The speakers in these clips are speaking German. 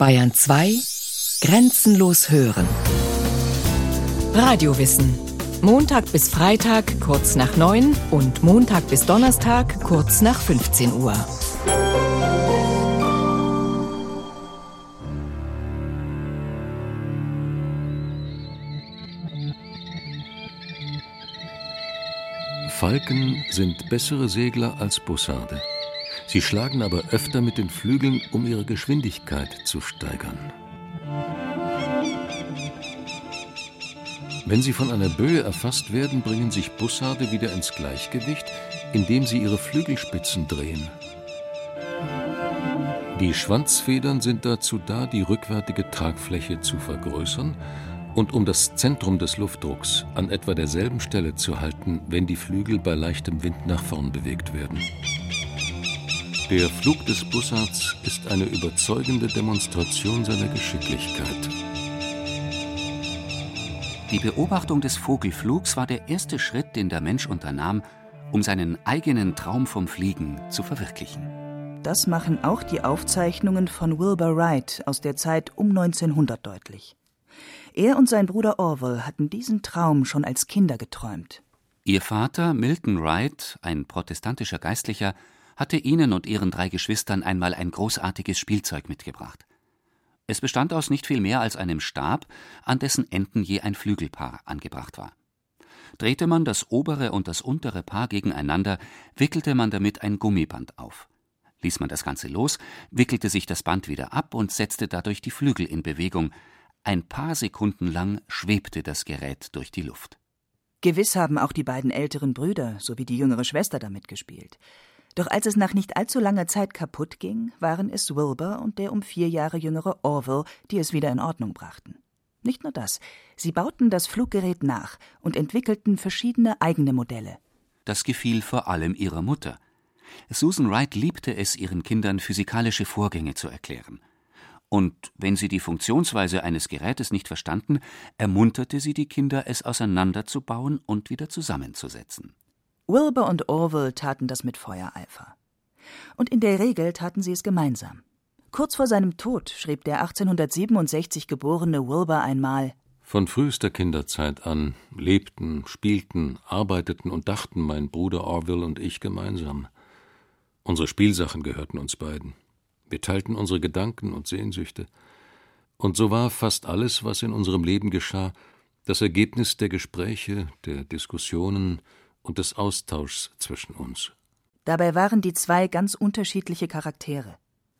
Bayern 2 Grenzenlos hören. Radiowissen. Montag bis Freitag kurz nach 9 und Montag bis Donnerstag kurz nach 15 Uhr. Falken sind bessere Segler als Bussarde. Sie schlagen aber öfter mit den Flügeln, um ihre Geschwindigkeit zu steigern. Wenn sie von einer Böe erfasst werden, bringen sich Bussarde wieder ins Gleichgewicht, indem sie ihre Flügelspitzen drehen. Die Schwanzfedern sind dazu da, die rückwärtige Tragfläche zu vergrößern und um das Zentrum des Luftdrucks an etwa derselben Stelle zu halten, wenn die Flügel bei leichtem Wind nach vorn bewegt werden. Der Flug des Bussards ist eine überzeugende Demonstration seiner Geschicklichkeit. Die Beobachtung des Vogelflugs war der erste Schritt, den der Mensch unternahm, um seinen eigenen Traum vom Fliegen zu verwirklichen. Das machen auch die Aufzeichnungen von Wilbur Wright aus der Zeit um 1900 deutlich. Er und sein Bruder Orwell hatten diesen Traum schon als Kinder geträumt. Ihr Vater, Milton Wright, ein protestantischer Geistlicher, hatte ihnen und ihren drei Geschwistern einmal ein großartiges Spielzeug mitgebracht. Es bestand aus nicht viel mehr als einem Stab, an dessen Enden je ein Flügelpaar angebracht war. Drehte man das obere und das untere Paar gegeneinander, wickelte man damit ein Gummiband auf. Ließ man das Ganze los, wickelte sich das Band wieder ab und setzte dadurch die Flügel in Bewegung. Ein paar Sekunden lang schwebte das Gerät durch die Luft. Gewiss haben auch die beiden älteren Brüder sowie die jüngere Schwester damit gespielt. Doch als es nach nicht allzu langer Zeit kaputt ging, waren es Wilbur und der um vier Jahre jüngere Orville, die es wieder in Ordnung brachten. Nicht nur das, sie bauten das Fluggerät nach und entwickelten verschiedene eigene Modelle. Das gefiel vor allem ihrer Mutter. Susan Wright liebte es, ihren Kindern physikalische Vorgänge zu erklären. Und wenn sie die Funktionsweise eines Gerätes nicht verstanden, ermunterte sie die Kinder, es auseinanderzubauen und wieder zusammenzusetzen. Wilbur und Orville taten das mit Feuereifer. Und in der Regel taten sie es gemeinsam. Kurz vor seinem Tod schrieb der 1867 geborene Wilbur einmal Von frühester Kinderzeit an lebten, spielten, arbeiteten und dachten mein Bruder Orville und ich gemeinsam. Unsere Spielsachen gehörten uns beiden. Wir teilten unsere Gedanken und Sehnsüchte. Und so war fast alles, was in unserem Leben geschah, das Ergebnis der Gespräche, der Diskussionen, und des Austauschs zwischen uns. Dabei waren die zwei ganz unterschiedliche Charaktere.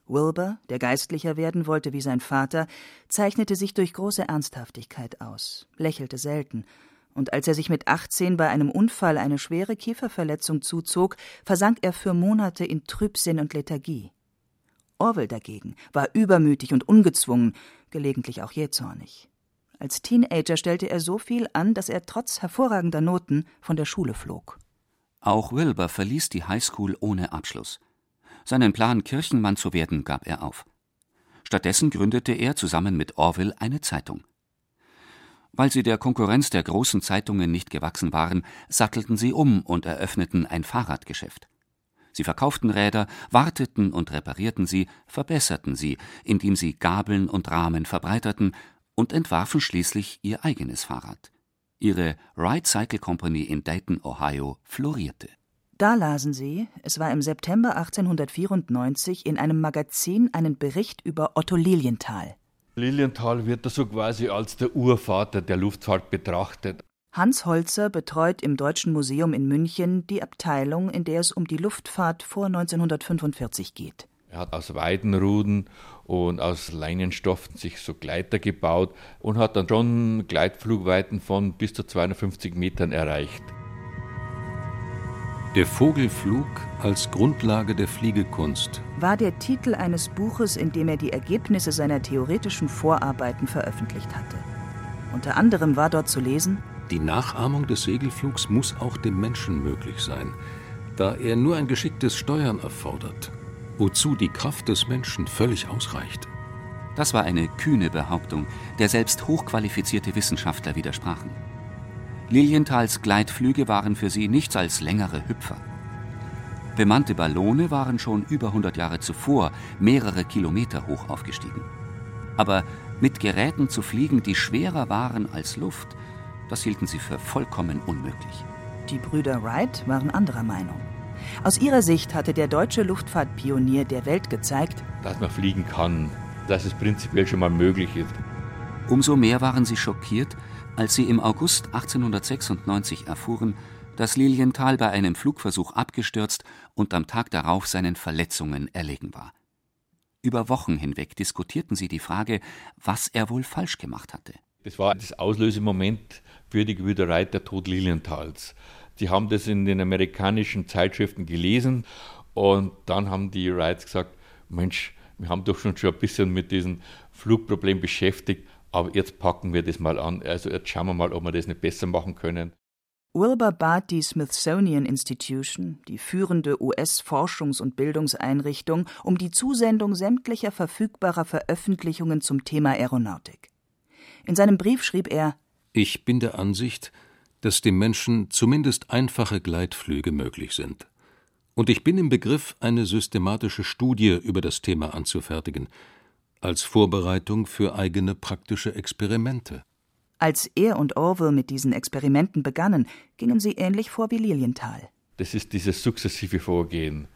Wilbur, der geistlicher werden wollte wie sein Vater, zeichnete sich durch große Ernsthaftigkeit aus, lächelte selten, und als er sich mit 18 bei einem Unfall eine schwere Kieferverletzung zuzog, versank er für Monate in Trübsinn und Lethargie. Orwell dagegen war übermütig und ungezwungen, gelegentlich auch jähzornig. Als Teenager stellte er so viel an, dass er trotz hervorragender Noten von der Schule flog. Auch Wilbur verließ die Highschool ohne Abschluss. Seinen Plan, Kirchenmann zu werden, gab er auf. Stattdessen gründete er zusammen mit Orville eine Zeitung. Weil sie der Konkurrenz der großen Zeitungen nicht gewachsen waren, sattelten sie um und eröffneten ein Fahrradgeschäft. Sie verkauften Räder, warteten und reparierten sie, verbesserten sie, indem sie Gabeln und Rahmen verbreiterten und entwarfen schließlich ihr eigenes Fahrrad. Ihre Ride Cycle Company in Dayton, Ohio, florierte. Da lasen sie, es war im September 1894 in einem Magazin einen Bericht über Otto Lilienthal. Lilienthal wird da so quasi als der Urvater der Luftfahrt betrachtet. Hans Holzer betreut im Deutschen Museum in München die Abteilung, in der es um die Luftfahrt vor 1945 geht. Er hat aus Weidenruden und aus Leinenstoffen sich so Gleiter gebaut und hat dann schon Gleitflugweiten von bis zu 250 Metern erreicht. Der Vogelflug als Grundlage der Fliegekunst war der Titel eines Buches, in dem er die Ergebnisse seiner theoretischen Vorarbeiten veröffentlicht hatte. Unter anderem war dort zu lesen Die Nachahmung des Segelflugs muss auch dem Menschen möglich sein, da er nur ein geschicktes Steuern erfordert wozu die Kraft des Menschen völlig ausreicht. Das war eine kühne Behauptung, der selbst hochqualifizierte Wissenschaftler widersprachen. Lilienthals Gleitflüge waren für sie nichts als längere Hüpfer. Bemannte Ballone waren schon über 100 Jahre zuvor mehrere Kilometer hoch aufgestiegen. Aber mit Geräten zu fliegen, die schwerer waren als Luft, das hielten sie für vollkommen unmöglich. Die Brüder Wright waren anderer Meinung. Aus ihrer Sicht hatte der deutsche Luftfahrtpionier der Welt gezeigt, dass man fliegen kann, dass es prinzipiell schon mal möglich ist. Umso mehr waren sie schockiert, als sie im August 1896 erfuhren, dass Lilienthal bei einem Flugversuch abgestürzt und am Tag darauf seinen Verletzungen erlegen war. Über Wochen hinweg diskutierten sie die Frage, was er wohl falsch gemacht hatte. Das war das Auslösemoment für die Gewüderei der Tod Lilienthals. Sie haben das in den amerikanischen Zeitschriften gelesen und dann haben die Wrights gesagt, Mensch, wir haben doch schon, schon ein bisschen mit diesem Flugproblem beschäftigt, aber jetzt packen wir das mal an. Also jetzt schauen wir mal, ob wir das nicht besser machen können. Wilbur bat die Smithsonian Institution, die führende US-Forschungs- und Bildungseinrichtung, um die Zusendung sämtlicher verfügbarer Veröffentlichungen zum Thema Aeronautik. In seinem Brief schrieb er Ich bin der Ansicht, dass dem Menschen zumindest einfache Gleitflüge möglich sind. Und ich bin im Begriff, eine systematische Studie über das Thema anzufertigen, als Vorbereitung für eigene praktische Experimente. Als er und Orwell mit diesen Experimenten begannen, gingen sie ähnlich vor wie Lilienthal. Das ist dieses sukzessive Vorgehen.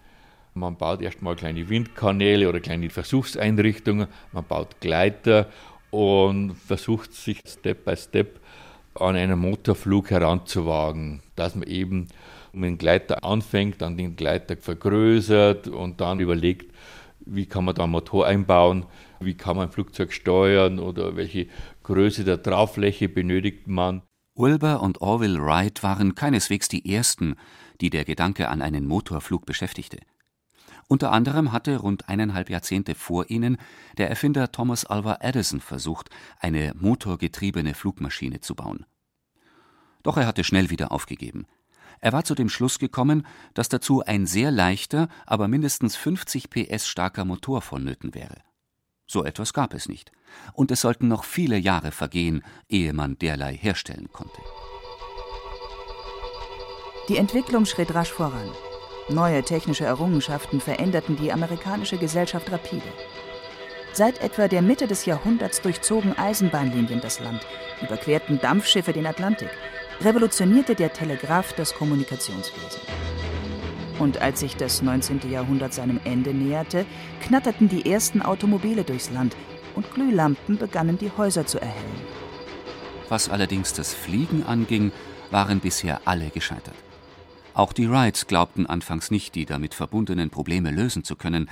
Man baut erstmal kleine Windkanäle oder kleine Versuchseinrichtungen, man baut Gleiter und versucht sich Step by Step an einen Motorflug heranzuwagen, dass man eben mit dem Gleiter anfängt, dann den Gleiter vergrößert und dann überlegt, wie kann man da einen Motor einbauen, wie kann man ein Flugzeug steuern oder welche Größe der Trauffläche benötigt man. Wilbur und Orville Wright waren keineswegs die ersten, die der Gedanke an einen Motorflug beschäftigte. Unter anderem hatte rund eineinhalb Jahrzehnte vor ihnen der Erfinder Thomas Alva Edison versucht, eine motorgetriebene Flugmaschine zu bauen. Doch er hatte schnell wieder aufgegeben. Er war zu dem Schluss gekommen, dass dazu ein sehr leichter, aber mindestens 50 PS starker Motor vonnöten wäre. So etwas gab es nicht, und es sollten noch viele Jahre vergehen, ehe man derlei herstellen konnte. Die Entwicklung schritt rasch voran. Neue technische Errungenschaften veränderten die amerikanische Gesellschaft rapide. Seit etwa der Mitte des Jahrhunderts durchzogen Eisenbahnlinien das Land, überquerten Dampfschiffe den Atlantik, revolutionierte der Telegraph das Kommunikationswesen. Und als sich das 19. Jahrhundert seinem Ende näherte, knatterten die ersten Automobile durchs Land und Glühlampen begannen die Häuser zu erhellen. Was allerdings das Fliegen anging, waren bisher alle gescheitert. Auch die Wrights glaubten anfangs nicht, die damit verbundenen Probleme lösen zu können,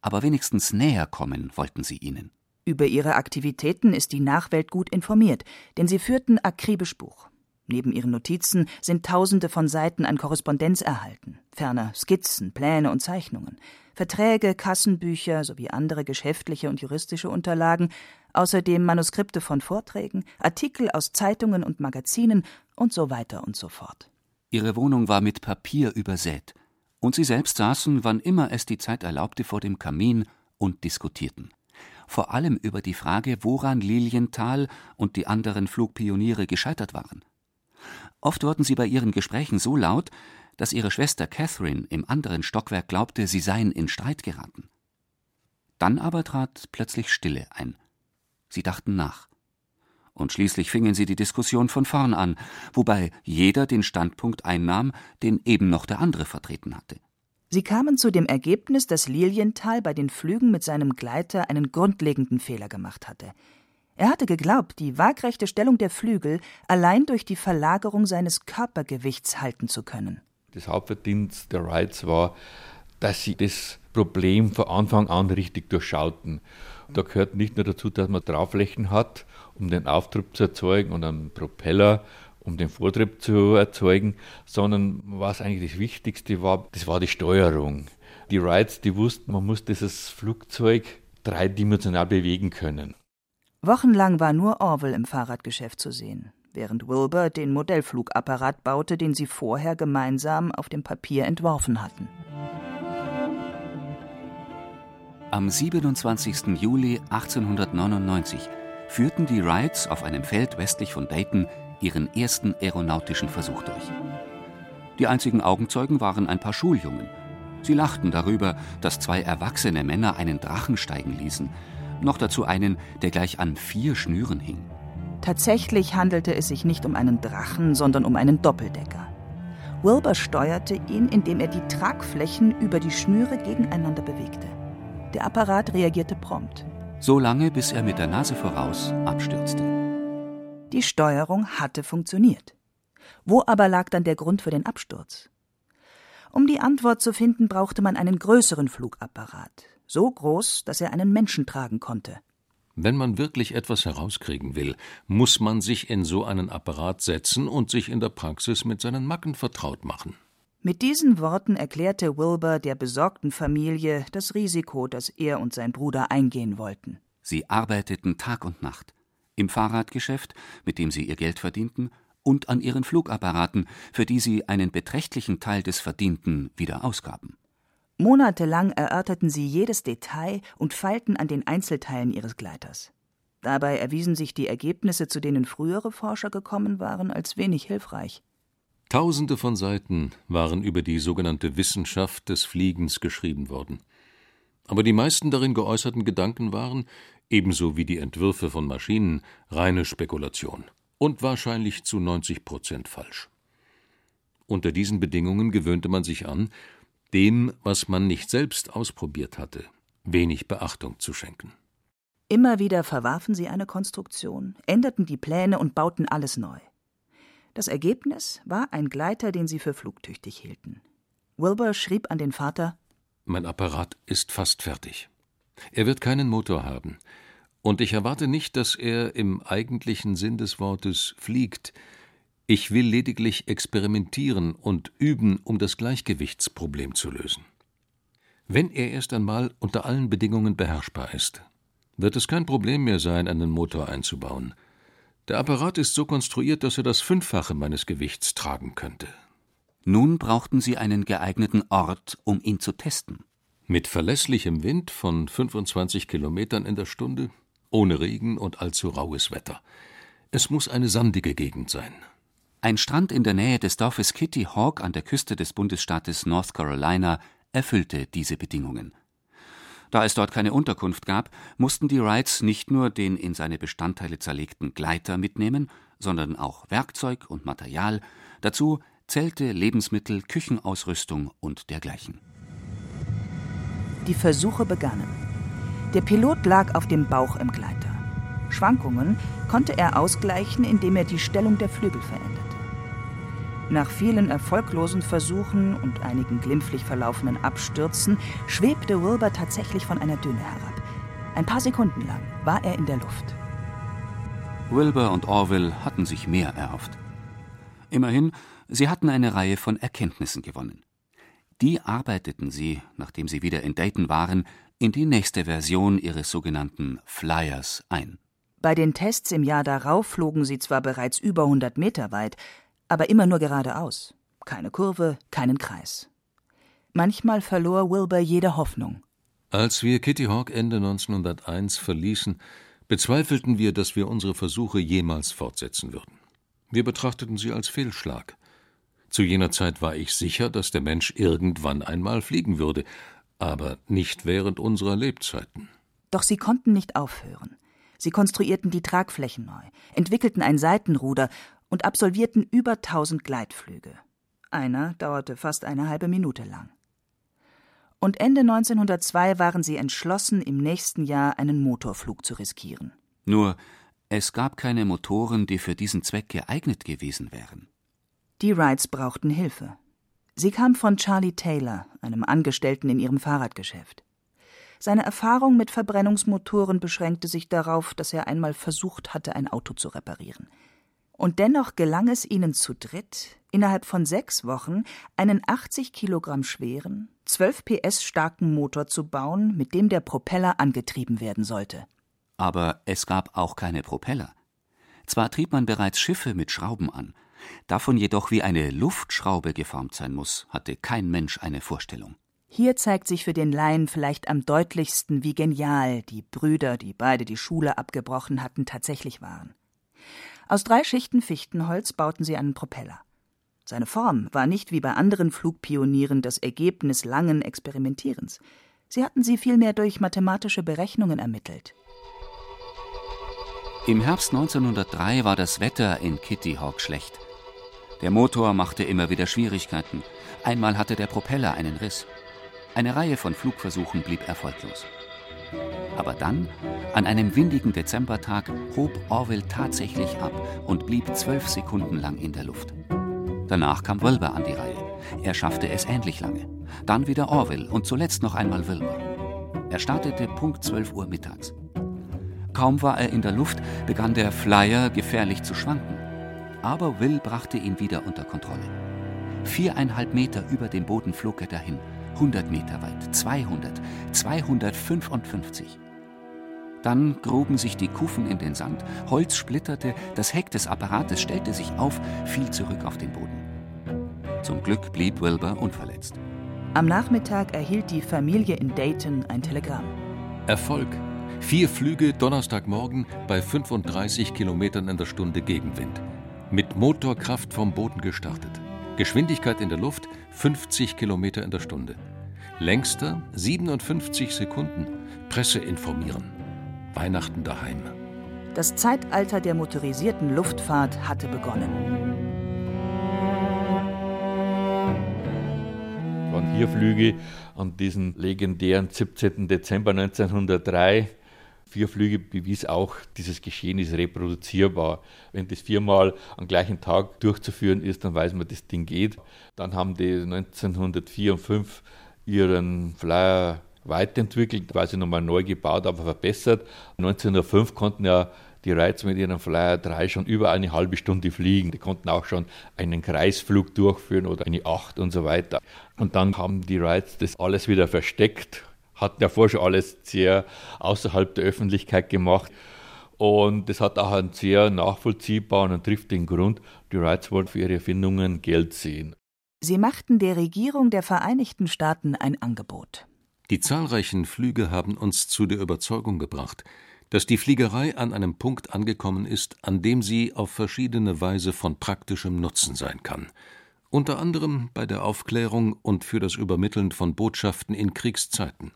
aber wenigstens näher kommen wollten sie ihnen. Über ihre Aktivitäten ist die Nachwelt gut informiert, denn sie führten akribisch Buch. Neben ihren Notizen sind Tausende von Seiten an Korrespondenz erhalten, ferner Skizzen, Pläne und Zeichnungen, Verträge, Kassenbücher sowie andere geschäftliche und juristische Unterlagen, außerdem Manuskripte von Vorträgen, Artikel aus Zeitungen und Magazinen und so weiter und so fort. Ihre Wohnung war mit Papier übersät, und sie selbst saßen, wann immer es die Zeit erlaubte, vor dem Kamin und diskutierten. Vor allem über die Frage, woran Lilienthal und die anderen Flugpioniere gescheitert waren. Oft wurden sie bei ihren Gesprächen so laut, dass ihre Schwester Catherine im anderen Stockwerk glaubte, sie seien in Streit geraten. Dann aber trat plötzlich Stille ein. Sie dachten nach. Und schließlich fingen sie die Diskussion von vorn an, wobei jeder den Standpunkt einnahm, den eben noch der andere vertreten hatte. Sie kamen zu dem Ergebnis, dass Lilienthal bei den Flügen mit seinem Gleiter einen grundlegenden Fehler gemacht hatte. Er hatte geglaubt, die waagrechte Stellung der Flügel allein durch die Verlagerung seines Körpergewichts halten zu können. Das Hauptverdienst der Wrights war, dass sie das Problem von Anfang an richtig durchschauten. Da gehört nicht nur dazu, dass man Drauflächen hat, um den Auftrieb zu erzeugen und einen Propeller, um den Vortrieb zu erzeugen, sondern was eigentlich das Wichtigste war, das war die Steuerung. Die Wrights, die wussten, man muss dieses Flugzeug dreidimensional bewegen können. Wochenlang war nur Orwell im Fahrradgeschäft zu sehen, während Wilbur den Modellflugapparat baute, den sie vorher gemeinsam auf dem Papier entworfen hatten. Am 27. Juli 1899 führten die Wrights auf einem Feld westlich von Dayton ihren ersten aeronautischen Versuch durch. Die einzigen Augenzeugen waren ein paar Schuljungen. Sie lachten darüber, dass zwei erwachsene Männer einen Drachen steigen ließen Noch dazu einen, der gleich an vier Schnüren hing. Tatsächlich handelte es sich nicht um einen Drachen, sondern um einen Doppeldecker. Wilbur steuerte ihn, indem er die Tragflächen über die Schnüre gegeneinander bewegte. Der Apparat reagierte prompt. So lange, bis er mit der Nase voraus abstürzte. Die Steuerung hatte funktioniert. Wo aber lag dann der Grund für den Absturz? Um die Antwort zu finden, brauchte man einen größeren Flugapparat, so groß, dass er einen Menschen tragen konnte. Wenn man wirklich etwas herauskriegen will, muss man sich in so einen Apparat setzen und sich in der Praxis mit seinen Macken vertraut machen. Mit diesen Worten erklärte Wilbur der besorgten Familie das Risiko, das er und sein Bruder eingehen wollten. Sie arbeiteten Tag und Nacht. Im Fahrradgeschäft, mit dem sie ihr Geld verdienten, und an ihren Flugapparaten, für die sie einen beträchtlichen Teil des Verdienten wieder ausgaben. Monatelang erörterten sie jedes Detail und feilten an den Einzelteilen ihres Gleiters. Dabei erwiesen sich die Ergebnisse, zu denen frühere Forscher gekommen waren, als wenig hilfreich. Tausende von Seiten waren über die sogenannte Wissenschaft des Fliegens geschrieben worden. Aber die meisten darin geäußerten Gedanken waren, ebenso wie die Entwürfe von Maschinen, reine Spekulation und wahrscheinlich zu 90 Prozent falsch. Unter diesen Bedingungen gewöhnte man sich an, dem, was man nicht selbst ausprobiert hatte, wenig Beachtung zu schenken. Immer wieder verwarfen sie eine Konstruktion, änderten die Pläne und bauten alles neu. Das Ergebnis war ein Gleiter, den sie für flugtüchtig hielten. Wilbur schrieb an den Vater Mein Apparat ist fast fertig. Er wird keinen Motor haben, und ich erwarte nicht, dass er im eigentlichen Sinn des Wortes fliegt, ich will lediglich experimentieren und üben, um das Gleichgewichtsproblem zu lösen. Wenn er erst einmal unter allen Bedingungen beherrschbar ist, wird es kein Problem mehr sein, einen Motor einzubauen. Der Apparat ist so konstruiert, dass er das Fünffache meines Gewichts tragen könnte. Nun brauchten sie einen geeigneten Ort, um ihn zu testen. Mit verlässlichem Wind von 25 Kilometern in der Stunde, ohne Regen und allzu raues Wetter. Es muss eine sandige Gegend sein. Ein Strand in der Nähe des Dorfes Kitty Hawk an der Küste des Bundesstaates North Carolina erfüllte diese Bedingungen. Da es dort keine Unterkunft gab, mussten die Wrights nicht nur den in seine Bestandteile zerlegten Gleiter mitnehmen, sondern auch Werkzeug und Material, dazu Zelte, Lebensmittel, Küchenausrüstung und dergleichen. Die Versuche begannen. Der Pilot lag auf dem Bauch im Gleiter. Schwankungen konnte er ausgleichen, indem er die Stellung der Flügel veränderte. Nach vielen erfolglosen Versuchen und einigen glimpflich verlaufenden Abstürzen schwebte Wilbur tatsächlich von einer Düne herab. Ein paar Sekunden lang war er in der Luft. Wilbur und Orville hatten sich mehr erhofft. Immerhin, sie hatten eine Reihe von Erkenntnissen gewonnen. Die arbeiteten sie, nachdem sie wieder in Dayton waren, in die nächste Version ihres sogenannten Flyers ein. Bei den Tests im Jahr darauf flogen sie zwar bereits über 100 Meter weit, aber immer nur geradeaus. Keine Kurve, keinen Kreis. Manchmal verlor Wilbur jede Hoffnung. Als wir Kitty Hawk Ende 1901 verließen, bezweifelten wir, dass wir unsere Versuche jemals fortsetzen würden. Wir betrachteten sie als Fehlschlag. Zu jener Zeit war ich sicher, dass der Mensch irgendwann einmal fliegen würde, aber nicht während unserer Lebzeiten. Doch sie konnten nicht aufhören. Sie konstruierten die Tragflächen neu, entwickelten ein Seitenruder und absolvierten über tausend Gleitflüge. Einer dauerte fast eine halbe Minute lang. Und Ende 1902 waren sie entschlossen, im nächsten Jahr einen Motorflug zu riskieren. Nur, es gab keine Motoren, die für diesen Zweck geeignet gewesen wären. Die Wrights brauchten Hilfe. Sie kam von Charlie Taylor, einem Angestellten in ihrem Fahrradgeschäft. Seine Erfahrung mit Verbrennungsmotoren beschränkte sich darauf, dass er einmal versucht hatte, ein Auto zu reparieren. Und dennoch gelang es ihnen zu dritt, innerhalb von sechs Wochen einen 80 Kilogramm schweren, 12 PS starken Motor zu bauen, mit dem der Propeller angetrieben werden sollte. Aber es gab auch keine Propeller. Zwar trieb man bereits Schiffe mit Schrauben an, davon jedoch wie eine Luftschraube geformt sein muss, hatte kein Mensch eine Vorstellung. Hier zeigt sich für den Laien vielleicht am deutlichsten, wie genial die Brüder, die beide die Schule abgebrochen hatten, tatsächlich waren. Aus drei Schichten Fichtenholz bauten sie einen Propeller. Seine Form war nicht wie bei anderen Flugpionieren das Ergebnis langen Experimentierens. Sie hatten sie vielmehr durch mathematische Berechnungen ermittelt. Im Herbst 1903 war das Wetter in Kitty Hawk schlecht. Der Motor machte immer wieder Schwierigkeiten. Einmal hatte der Propeller einen Riss. Eine Reihe von Flugversuchen blieb erfolglos. Aber dann, an einem windigen Dezembertag, hob Orville tatsächlich ab und blieb zwölf Sekunden lang in der Luft. Danach kam Wilbur an die Reihe. Er schaffte es ähnlich lange. Dann wieder Orville und zuletzt noch einmal Wilbur. Er startete Punkt 12 Uhr mittags. Kaum war er in der Luft, begann der Flyer gefährlich zu schwanken. Aber Will brachte ihn wieder unter Kontrolle. Viereinhalb Meter über dem Boden flog er dahin 100 Meter weit, 200, 255. Dann gruben sich die Kufen in den Sand, Holz splitterte, das Heck des Apparates stellte sich auf, fiel zurück auf den Boden. Zum Glück blieb Wilbur unverletzt. Am Nachmittag erhielt die Familie in Dayton ein Telegramm. Erfolg. Vier Flüge Donnerstagmorgen bei 35 Kilometern in der Stunde Gegenwind. Mit Motorkraft vom Boden gestartet. Geschwindigkeit in der Luft 50 Kilometer in der Stunde. Längster 57 Sekunden. Presse informieren. Weihnachten daheim. Das Zeitalter der motorisierten Luftfahrt hatte begonnen. Es waren vier Flüge an diesem legendären 17. Dezember 1903 vier Flüge bewies auch, dieses Geschehen ist reproduzierbar. Wenn das viermal am gleichen Tag durchzuführen ist, dann weiß man, das Ding geht. Dann haben die 1904 und 5 ihren Flyer weiterentwickelt, quasi nochmal neu gebaut, aber verbessert. 1905 konnten ja die Reiz mit ihrem Flyer 3 schon über eine halbe Stunde fliegen. Die konnten auch schon einen Kreisflug durchführen oder eine 8 und so weiter. Und dann haben die Reiz das alles wieder versteckt hatten ja vorher schon alles sehr außerhalb der Öffentlichkeit gemacht. Und das hat auch einen sehr nachvollziehbaren und triftigen Grund. Die Wrights wollten für ihre Erfindungen Geld sehen. Sie machten der Regierung der Vereinigten Staaten ein Angebot. Die zahlreichen Flüge haben uns zu der Überzeugung gebracht, dass die Fliegerei an einem Punkt angekommen ist, an dem sie auf verschiedene Weise von praktischem Nutzen sein kann. Unter anderem bei der Aufklärung und für das Übermitteln von Botschaften in Kriegszeiten.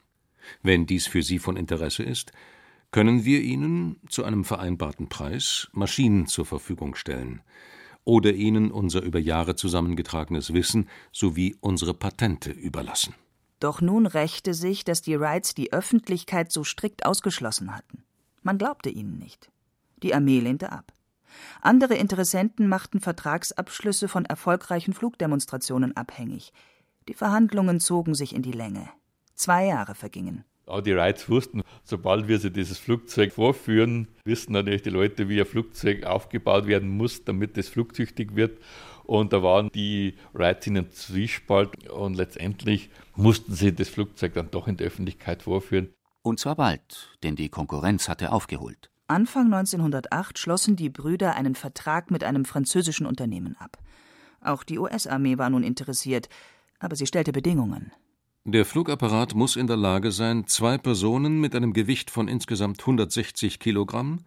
Wenn dies für Sie von Interesse ist, können wir Ihnen zu einem vereinbarten Preis Maschinen zur Verfügung stellen oder Ihnen unser über Jahre zusammengetragenes Wissen sowie unsere Patente überlassen. Doch nun rächte sich, dass die Wrights die Öffentlichkeit so strikt ausgeschlossen hatten. Man glaubte ihnen nicht. Die Armee lehnte ab. Andere Interessenten machten Vertragsabschlüsse von erfolgreichen Flugdemonstrationen abhängig. Die Verhandlungen zogen sich in die Länge. Zwei Jahre vergingen. Auch die Wrights wussten, sobald wir sie dieses Flugzeug vorführen, wissen natürlich die Leute, wie ein Flugzeug aufgebaut werden muss, damit es flugtüchtig wird. Und da waren die Wrights in einem Zwiespalt und letztendlich mussten sie das Flugzeug dann doch in der Öffentlichkeit vorführen. Und zwar bald, denn die Konkurrenz hatte aufgeholt. Anfang 1908 schlossen die Brüder einen Vertrag mit einem französischen Unternehmen ab. Auch die US-Armee war nun interessiert, aber sie stellte Bedingungen. Der Flugapparat muss in der Lage sein, zwei Personen mit einem Gewicht von insgesamt 160 Kilogramm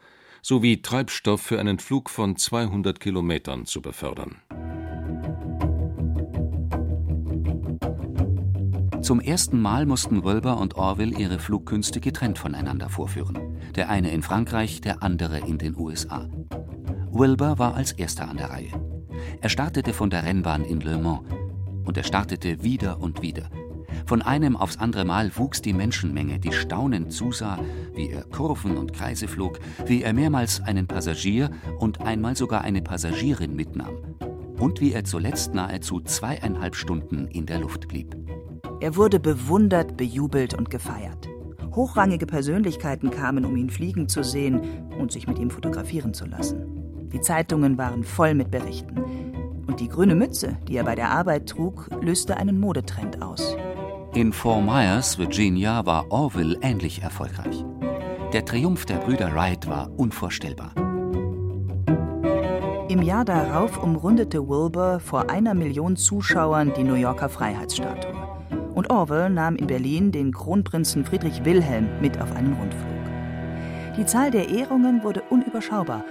sowie Treibstoff für einen Flug von 200 Kilometern zu befördern. Zum ersten Mal mussten Wilbur und Orville ihre Flugkünste getrennt voneinander vorführen. Der eine in Frankreich, der andere in den USA. Wilbur war als erster an der Reihe. Er startete von der Rennbahn in Le Mans. Und er startete wieder und wieder. Von einem aufs andere Mal wuchs die Menschenmenge, die staunend zusah, wie er Kurven und Kreise flog, wie er mehrmals einen Passagier und einmal sogar eine Passagierin mitnahm. Und wie er zuletzt nahezu zweieinhalb Stunden in der Luft blieb. Er wurde bewundert, bejubelt und gefeiert. Hochrangige Persönlichkeiten kamen, um ihn fliegen zu sehen und sich mit ihm fotografieren zu lassen. Die Zeitungen waren voll mit Berichten. Und die grüne Mütze, die er bei der Arbeit trug, löste einen Modetrend aus. In Fort Myers, Virginia, war Orville ähnlich erfolgreich. Der Triumph der Brüder Wright war unvorstellbar. Im Jahr darauf umrundete Wilbur vor einer Million Zuschauern die New Yorker Freiheitsstatue. Und Orwell nahm in Berlin den Kronprinzen Friedrich Wilhelm mit auf einen Rundflug. Die Zahl der Ehrungen wurde unüberschaubar.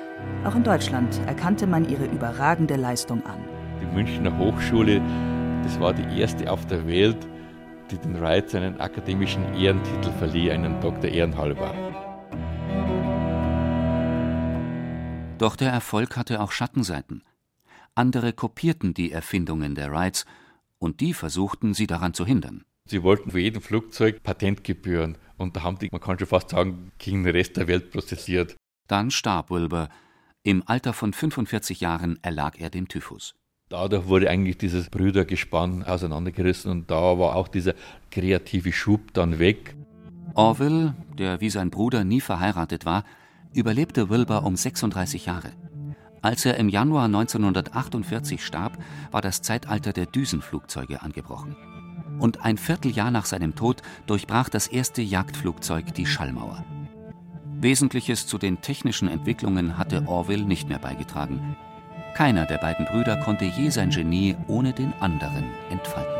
Auch in Deutschland erkannte man ihre überragende Leistung an. Die Münchner Hochschule, das war die erste auf der Welt, die den Wrights einen akademischen Ehrentitel verlieh, einen Doktor Ehrenhalber. Doch der Erfolg hatte auch Schattenseiten. Andere kopierten die Erfindungen der Wrights und die versuchten, sie daran zu hindern. Sie wollten für jeden Flugzeug Patentgebühren und da haben die, man kann schon fast sagen, gegen den Rest der Welt prozessiert. Dann starb Wilbur. Im Alter von 45 Jahren erlag er dem Typhus. Dadurch wurde eigentlich dieses Brüdergespann auseinandergerissen und da war auch dieser kreative Schub dann weg. Orville, der wie sein Bruder nie verheiratet war, überlebte Wilbur um 36 Jahre. Als er im Januar 1948 starb, war das Zeitalter der Düsenflugzeuge angebrochen. Und ein Vierteljahr nach seinem Tod durchbrach das erste Jagdflugzeug die Schallmauer. Wesentliches zu den technischen Entwicklungen hatte Orville nicht mehr beigetragen. Keiner der beiden Brüder konnte je sein Genie ohne den anderen entfalten.